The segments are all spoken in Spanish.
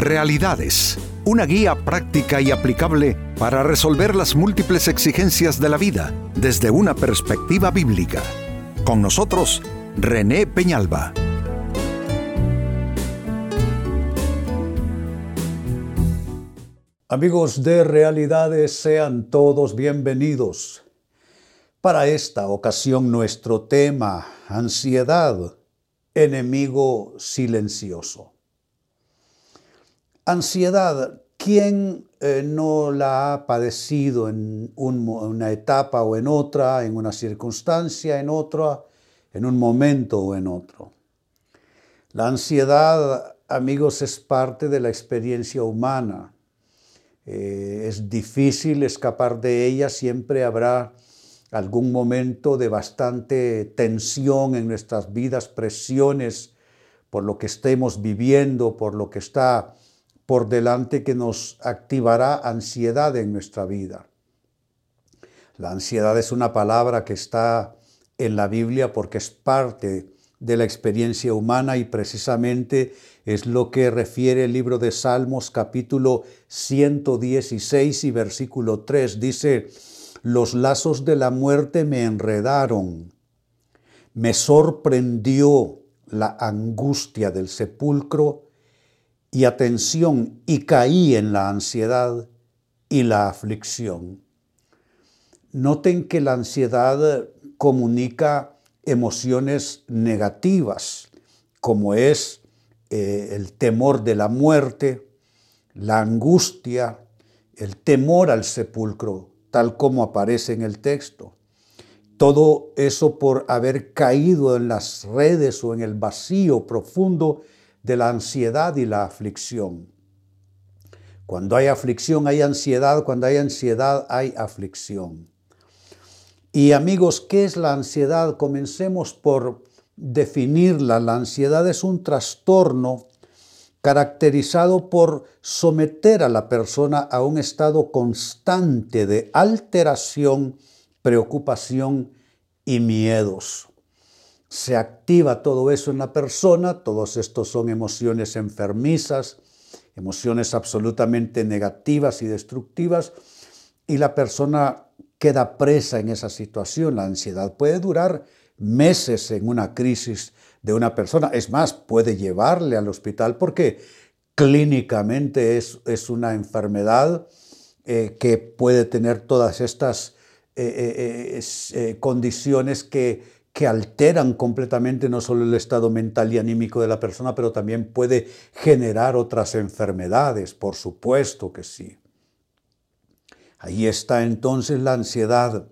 Realidades, una guía práctica y aplicable para resolver las múltiples exigencias de la vida desde una perspectiva bíblica. Con nosotros, René Peñalba. Amigos de Realidades, sean todos bienvenidos. Para esta ocasión nuestro tema, ansiedad, enemigo silencioso. Ansiedad, ¿quién eh, no la ha padecido en una etapa o en otra, en una circunstancia, en otra, en un momento o en otro? La ansiedad, amigos, es parte de la experiencia humana. Eh, es difícil escapar de ella, siempre habrá algún momento de bastante tensión en nuestras vidas, presiones por lo que estemos viviendo, por lo que está por delante que nos activará ansiedad en nuestra vida. La ansiedad es una palabra que está en la Biblia porque es parte de la experiencia humana y precisamente es lo que refiere el libro de Salmos capítulo 116 y versículo 3. Dice, los lazos de la muerte me enredaron, me sorprendió la angustia del sepulcro y atención y caí en la ansiedad y la aflicción. Noten que la ansiedad comunica emociones negativas, como es eh, el temor de la muerte, la angustia, el temor al sepulcro, tal como aparece en el texto. Todo eso por haber caído en las redes o en el vacío profundo de la ansiedad y la aflicción. Cuando hay aflicción hay ansiedad, cuando hay ansiedad hay aflicción. Y amigos, ¿qué es la ansiedad? Comencemos por definirla. La ansiedad es un trastorno caracterizado por someter a la persona a un estado constante de alteración, preocupación y miedos. Se activa todo eso en la persona, todos estos son emociones enfermizas, emociones absolutamente negativas y destructivas, y la persona queda presa en esa situación. La ansiedad puede durar meses en una crisis de una persona. Es más, puede llevarle al hospital porque clínicamente es, es una enfermedad eh, que puede tener todas estas eh, eh, condiciones que, que alteran completamente no solo el estado mental y anímico de la persona, pero también puede generar otras enfermedades, por supuesto que sí. Ahí está entonces la ansiedad,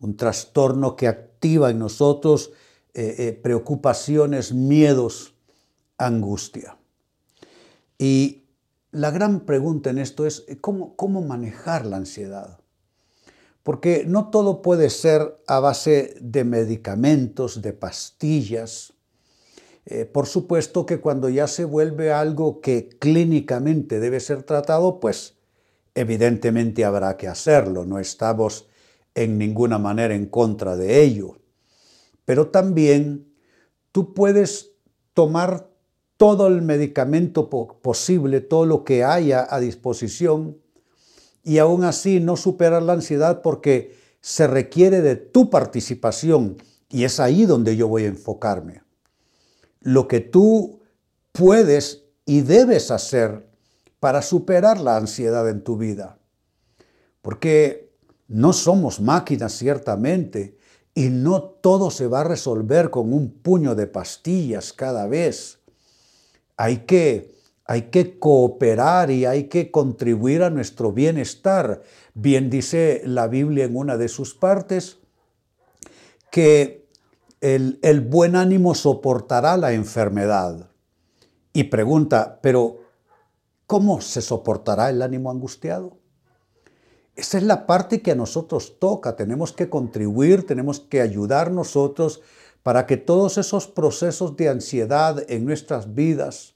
un trastorno que activa en nosotros eh, eh, preocupaciones, miedos, angustia. Y la gran pregunta en esto es ¿cómo, cómo manejar la ansiedad. Porque no todo puede ser a base de medicamentos, de pastillas. Eh, por supuesto que cuando ya se vuelve algo que clínicamente debe ser tratado, pues evidentemente habrá que hacerlo. No estamos en ninguna manera en contra de ello pero también tú puedes tomar todo el medicamento posible, todo lo que haya a disposición, y aún así no superar la ansiedad porque se requiere de tu participación, y es ahí donde yo voy a enfocarme. Lo que tú puedes y debes hacer para superar la ansiedad en tu vida. Porque no somos máquinas, ciertamente, y no todo se va a resolver con un puño de pastillas cada vez. Hay que, hay que cooperar y hay que contribuir a nuestro bienestar. Bien dice la Biblia en una de sus partes que el, buen ánimo soportará la enfermedad. Y pregunta, pero ¿cómo se soportará el ánimo angustiado? Esa es la parte que a nosotros toca. Tenemos que contribuir, tenemos que ayudar nosotros para que todos esos procesos de ansiedad en nuestras vidas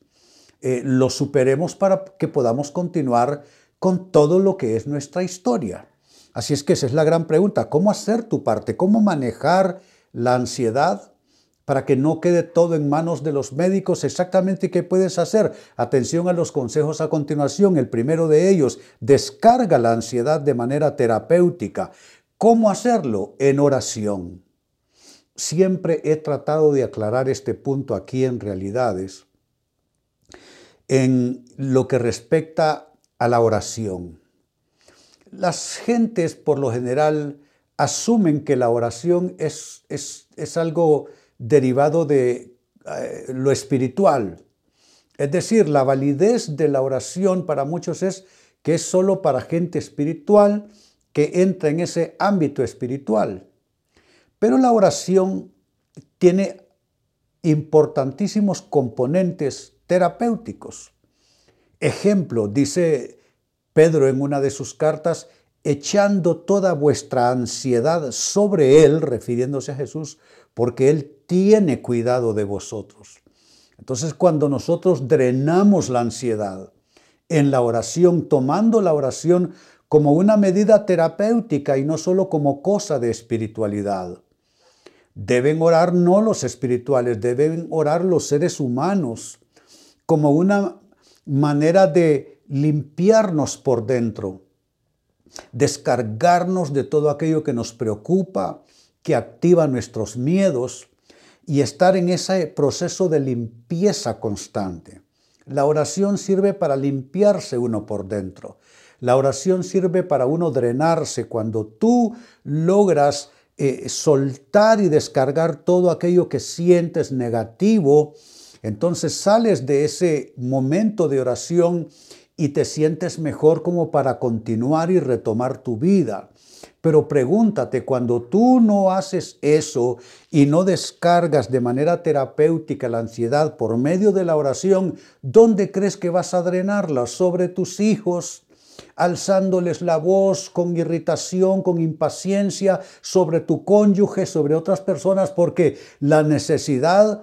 eh, los superemos para que podamos continuar con todo lo que es nuestra historia. Así es que esa es la gran pregunta, ¿cómo hacer tu parte? ¿Cómo manejar la ansiedad? para que no quede todo en manos de los médicos. Exactamente qué puedes hacer. Atención a los consejos a continuación. El primero de ellos, descarga la ansiedad de manera terapéutica. ¿Cómo hacerlo? En oración. Siempre he tratado de aclarar este punto aquí en realidades en lo que respecta a la oración. Las gentes por lo general asumen que la oración es, es, es algo derivado de eh, lo espiritual. Es decir, la validez de la oración para muchos es que es solo para gente espiritual que entra en ese ámbito espiritual. Pero la oración tiene importantísimos componentes terapéuticos. Ejemplo, dice Pedro en una de sus cartas, echando toda vuestra ansiedad sobre Él, refiriéndose a Jesús, porque Él tiene cuidado de vosotros. Entonces cuando nosotros drenamos la ansiedad en la oración, tomando la oración como una medida terapéutica y no solo como cosa de espiritualidad, deben orar no los espirituales, deben orar los seres humanos como una manera de limpiarnos por dentro, descargarnos de todo aquello que nos preocupa, que activa nuestros miedos y estar en ese proceso de limpieza constante. La oración sirve para limpiarse uno por dentro. La oración sirve para uno drenarse. Cuando tú logras eh, soltar y descargar todo aquello que sientes negativo, entonces sales de ese momento de oración y te sientes mejor como para continuar y retomar tu vida. Pero pregúntate, cuando tú no haces eso y no descargas de manera terapéutica la ansiedad por medio de la oración, ¿dónde crees que vas a drenarla? ¿Sobre tus hijos? alzándoles la voz con irritación, con impaciencia sobre tu cónyuge, sobre otras personas, porque la necesidad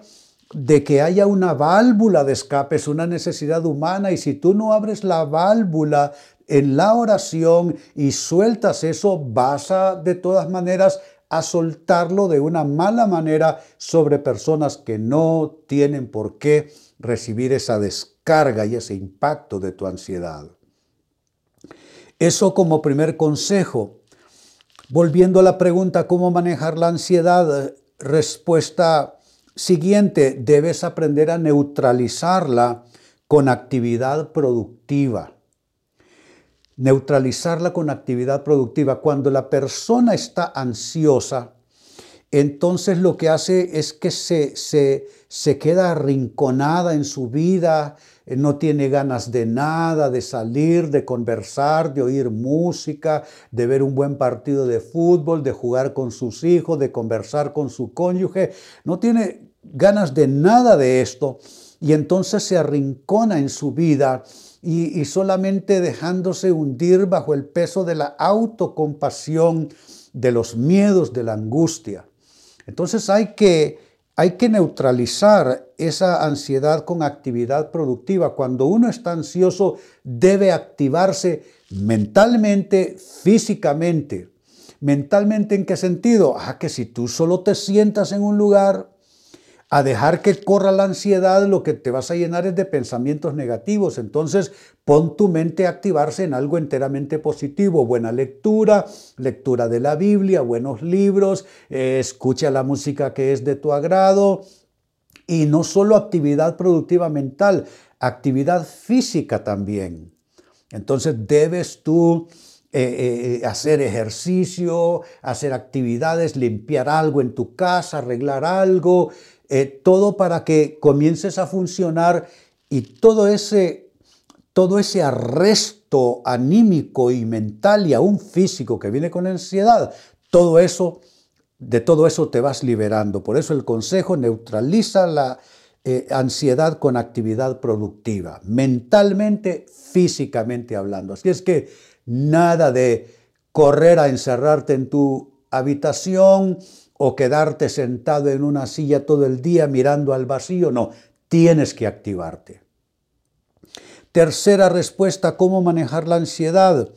de que haya una válvula de escape es una necesidad humana y si tú no abres la válvula en la oración y sueltas eso, vas a de todas maneras a soltarlo de una mala manera sobre personas que no tienen por qué recibir esa descarga y ese impacto de tu ansiedad. Eso como primer consejo. Volviendo a la pregunta, ¿cómo manejar la ansiedad? Respuesta siguiente, debes aprender a neutralizarla con actividad productiva neutralizarla con actividad productiva. Cuando la persona está ansiosa, entonces lo que hace es que se, se, se queda arrinconada en su vida, eh, no tiene ganas de nada, de salir, de conversar, de oír música, de ver un buen partido de fútbol, de jugar con sus hijos, de conversar con su cónyuge. No tiene ganas de nada de esto y entonces se arrincona en su vida y, solamente dejándose hundir bajo el peso de la autocompasión, de los miedos, de la angustia. Entonces hay que, hay que neutralizar esa ansiedad con actividad productiva. Cuando uno está ansioso, debe activarse mentalmente, físicamente. ¿Mentalmente en qué sentido? Ah, que si tú solo te sientas en un lugar, a dejar que corra la ansiedad, lo que te vas a llenar es de pensamientos negativos. Entonces, pon tu mente a activarse en algo enteramente positivo. Buena lectura, lectura de la Biblia, buenos libros, eh, escucha la música que es de tu agrado. Y no solo actividad productiva mental, actividad física también. Entonces, debes tú... Eh, eh, hacer ejercicio, hacer actividades, limpiar algo en tu casa, arreglar algo, eh, todo para que comiences a funcionar y todo ese, todo ese arresto anímico y mental y aún físico que viene con ansiedad, todo eso, de todo eso te vas liberando. Por eso el consejo neutraliza la eh, ansiedad con actividad productiva, mentalmente, físicamente hablando. Así es que nada de correr a encerrarte en tu habitación, o quedarte sentado en una silla todo el día mirando al vacío, no, tienes que activarte. Tercera respuesta, ¿cómo manejar la ansiedad?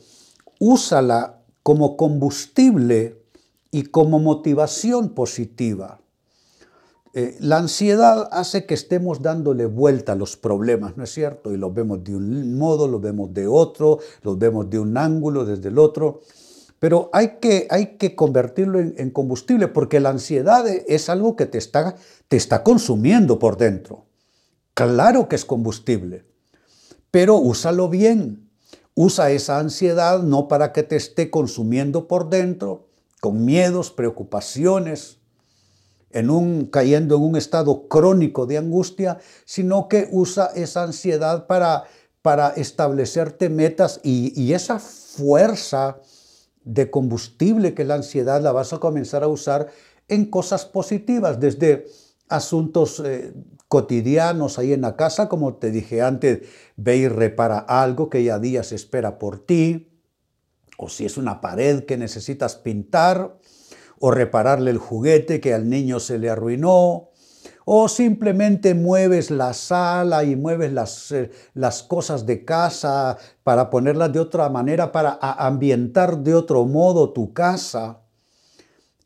Úsala como combustible y como motivación positiva. Eh, la ansiedad hace que estemos dándole vuelta a los problemas, ¿no es cierto? Y los vemos de un modo, los vemos de otro, los vemos de un ángulo, desde el otro. Pero hay que, hay que convertirlo en, combustible porque la ansiedad es algo que te está, te está consumiendo por dentro. Claro que es combustible, pero úsalo bien. Usa esa ansiedad no para que te esté consumiendo por dentro, con miedos, preocupaciones, en un, cayendo en un estado crónico de angustia, sino que usa esa ansiedad para, para establecerte metas y, esa fuerza de combustible que la ansiedad la vas a comenzar a usar en cosas positivas, desde asuntos eh, cotidianos ahí en la casa, como te dije antes, ve y repara algo que ya días espera por ti, o si es una pared que necesitas pintar, o repararle el juguete que al niño se le arruinó, o simplemente mueves la sala y mueves las, eh, las, cosas de casa para ponerlas de otra manera, para ambientar de otro modo tu casa.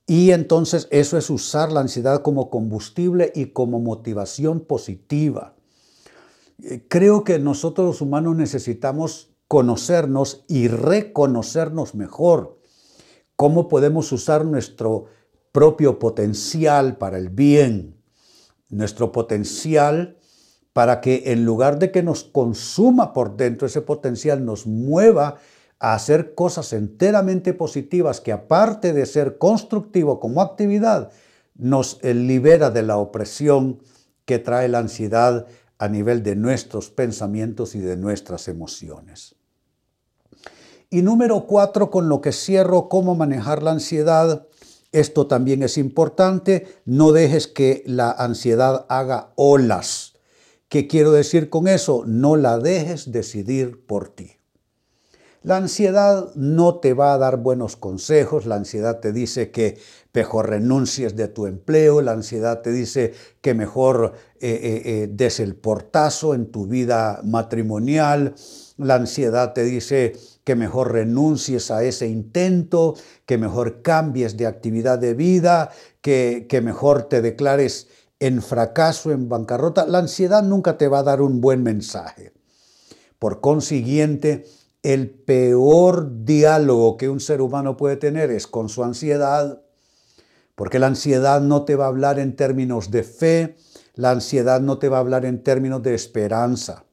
Y entonces eso es usar la ansiedad como combustible y como motivación positiva. Eh, creo que nosotros los humanos necesitamos conocernos y reconocernos mejor cómo podemos usar nuestro propio potencial para el bien, nuestro potencial para que en lugar de que nos consuma por dentro ese potencial, nos mueva a hacer cosas enteramente positivas que aparte de ser constructivo como actividad, nos libera de la opresión que trae la ansiedad a nivel de nuestros pensamientos y de nuestras emociones. Y número cuatro, con lo que cierro, cómo manejar la ansiedad. Esto también es importante. No dejes que la ansiedad haga olas. ¿Qué quiero decir con eso? No la dejes decidir por ti. La ansiedad no te va a dar buenos consejos, la ansiedad te dice que mejor renuncies de tu empleo, la ansiedad te dice que mejor eh, eh, eh, des el portazo en tu vida matrimonial, la ansiedad te dice que mejor renuncies a ese intento, que mejor cambies de actividad de vida, que, que mejor te declares en fracaso, en bancarrota. La ansiedad nunca te va a dar un buen mensaje. Por consiguiente, el peor diálogo que un ser humano puede tener es con su ansiedad, porque la ansiedad no te va a hablar en términos de fe, la ansiedad no te va a hablar en términos de esperanza.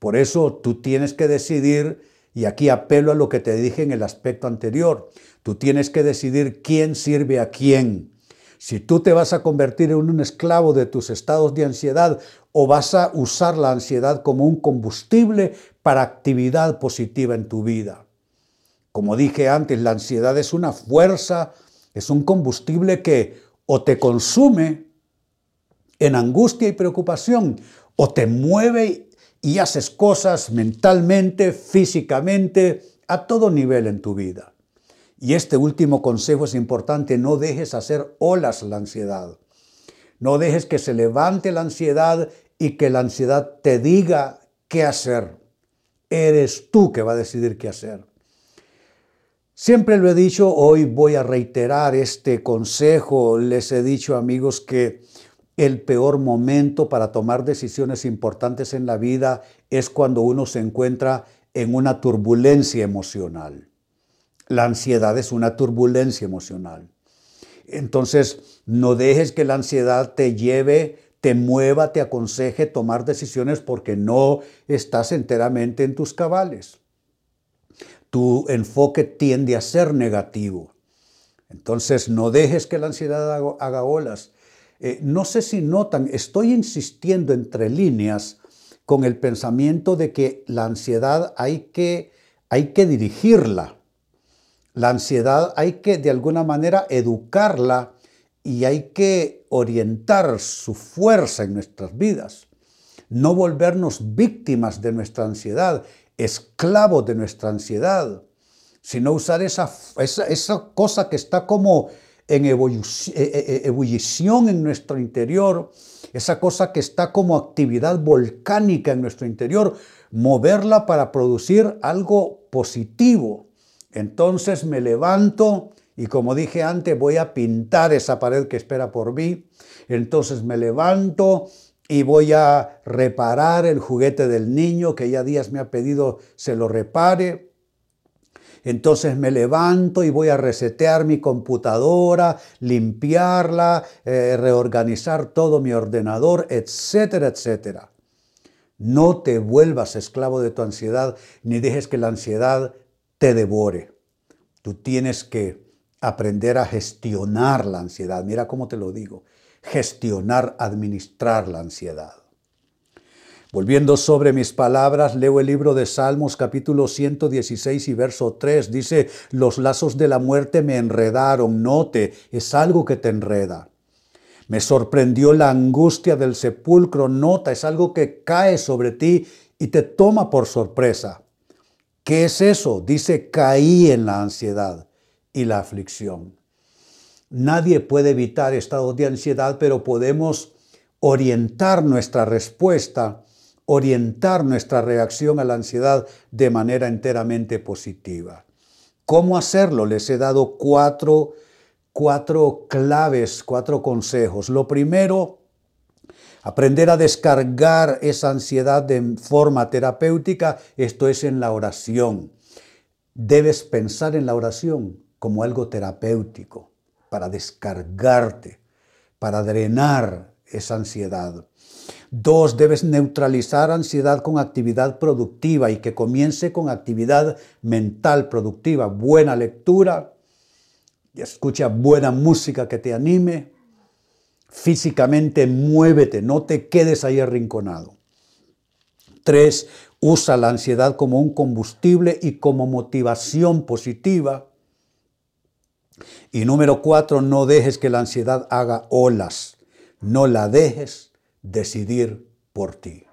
Por eso tú tienes que decidir y aquí apelo a lo que te dije en el aspecto anterior. Tú tienes que decidir quién sirve a quién. Si tú te vas a convertir en un esclavo de tus estados de ansiedad o vas a usar la ansiedad como un combustible para actividad positiva en tu vida. Como dije antes, la ansiedad es una fuerza, es un combustible que o te consume en angustia y preocupación o te mueve y haces cosas mentalmente, físicamente, a todo nivel en tu vida. Y este último consejo es importante, no dejes hacer olas la ansiedad. No dejes que se levante la ansiedad y que la ansiedad te diga qué hacer. Eres tú que va a decidir qué hacer. Siempre lo he dicho, hoy voy a reiterar este consejo. Les he dicho amigos que el peor momento para tomar decisiones importantes en la vida es cuando uno se encuentra en una turbulencia emocional. La ansiedad es una turbulencia emocional. Entonces, no dejes que la ansiedad te lleve, te mueva, te aconseje tomar decisiones porque no estás enteramente en tus cabales. Tu enfoque tiende a ser negativo. Entonces, no dejes que la ansiedad haga, olas eh, no sé si notan, estoy insistiendo entre líneas con el pensamiento de que la ansiedad hay que, hay que dirigirla. La ansiedad hay que de alguna manera educarla y hay que orientar su fuerza en nuestras vidas. No volvernos víctimas de nuestra ansiedad, esclavos de nuestra ansiedad, sino usar esa, esa, esa cosa que está como en eh, eh, eh, ebullición en nuestro interior, esa cosa que está como actividad volcánica en nuestro interior, moverla para producir algo positivo. Entonces me levanto Y como dije antes, voy a pintar esa pared que espera por mí. Entonces me levanto y voy a reparar el juguete del niño que ya días me ha pedido se lo repare. Entonces me levanto y voy a resetear mi computadora, limpiarla, eh, reorganizar todo mi ordenador, etcétera, etcétera. No te vuelvas esclavo de tu ansiedad ni dejes que la ansiedad te devore. Tú tienes que aprender a gestionar la ansiedad. Mira cómo te lo digo. Gestionar, administrar la ansiedad. Volviendo sobre mis palabras, leo el libro de Salmos capítulo 116 y verso 3. Dice, los lazos de la muerte me enredaron. Note, es algo que te enreda. Me sorprendió la angustia del sepulcro. Nota, es algo que cae sobre ti y te toma por sorpresa. ¿Qué es eso? Dice, caí en la ansiedad y la aflicción. Nadie puede evitar estados de ansiedad, pero podemos orientar nuestra respuesta, orientar nuestra reacción a la ansiedad de manera enteramente positiva. ¿Cómo hacerlo? Les he dado cuatro cuatro claves, cuatro consejos. Lo primero, aprender a descargar esa ansiedad de forma terapéutica, esto es en la oración. Debes pensar en la oración como algo terapéutico, para descargarte, para drenar esa ansiedad. Dos, debes neutralizar ansiedad con actividad productiva y que comience con actividad mental productiva, buena lectura, escucha buena música que te anime, físicamente muévete, no te quedes ahí arrinconado. Tres, usa la ansiedad como un combustible y como motivación positiva. Y número cuatro, no dejes que la ansiedad haga olas, no la dejes decidir por ti.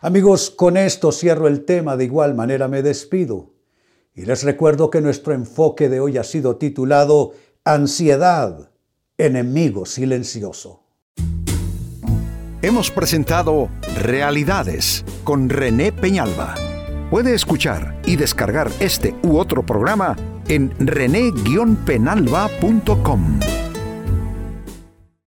Amigos, con esto cierro el tema, de igual manera me despido. Y les recuerdo que nuestro enfoque de hoy ha sido titulado Ansiedad, enemigo silencioso. Hemos presentado Realidades con René Peñalba. Puede escuchar y descargar este u otro programa en rene-penalba.com.